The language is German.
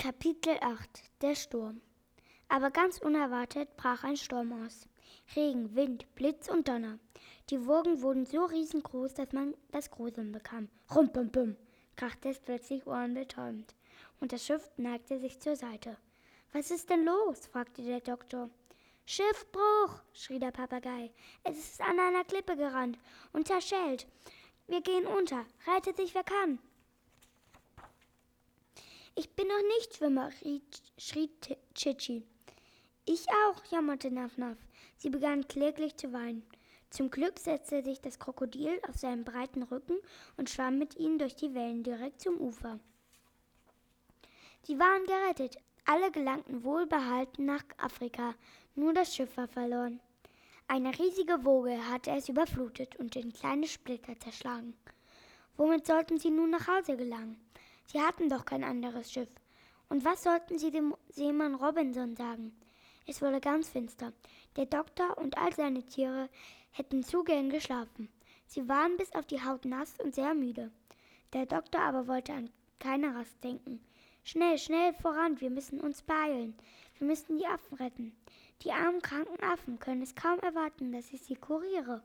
Kapitel 8 Der Sturm Aber ganz unerwartet brach ein Sturm aus. Regen, Wind, Blitz und Donner. Die Wogen wurden so riesengroß, dass man das Gruseln bekam. Rumpumpum, krachte es plötzlich ohrenbetäubend. Und das Schiff neigte sich zur Seite. Was ist denn los? fragte der Doktor. Schiffbruch, schrie der Papagei. Es ist an einer Klippe gerannt und zerschellt. Wir gehen unter. Rettet sich, wer kann. Noch nicht Schwimmer, schrie Chichi. Ich auch, jammerte Nafnaf. Sie begann kläglich zu weinen. Zum Glück setzte sich das Krokodil auf seinen breiten Rücken und schwamm mit ihnen durch die Wellen direkt zum Ufer. Sie waren gerettet. Alle gelangten wohlbehalten nach Afrika. Nur das Schiff war verloren. Eine riesige Woge hatte es überflutet und in kleine Splitter zerschlagen. Womit sollten sie nun nach Hause gelangen? Sie hatten doch kein anderes Schiff. Und was sollten sie dem Seemann Robinson sagen? Es wurde ganz finster. Der Doktor und all seine Tiere hätten zu gern geschlafen. Sie waren bis auf die Haut nass und sehr müde. Der Doktor aber wollte an keine Rast denken. Schnell, schnell voran, wir müssen uns beeilen. Wir müssen die Affen retten. Die armen kranken Affen können es kaum erwarten, dass ich sie kuriere.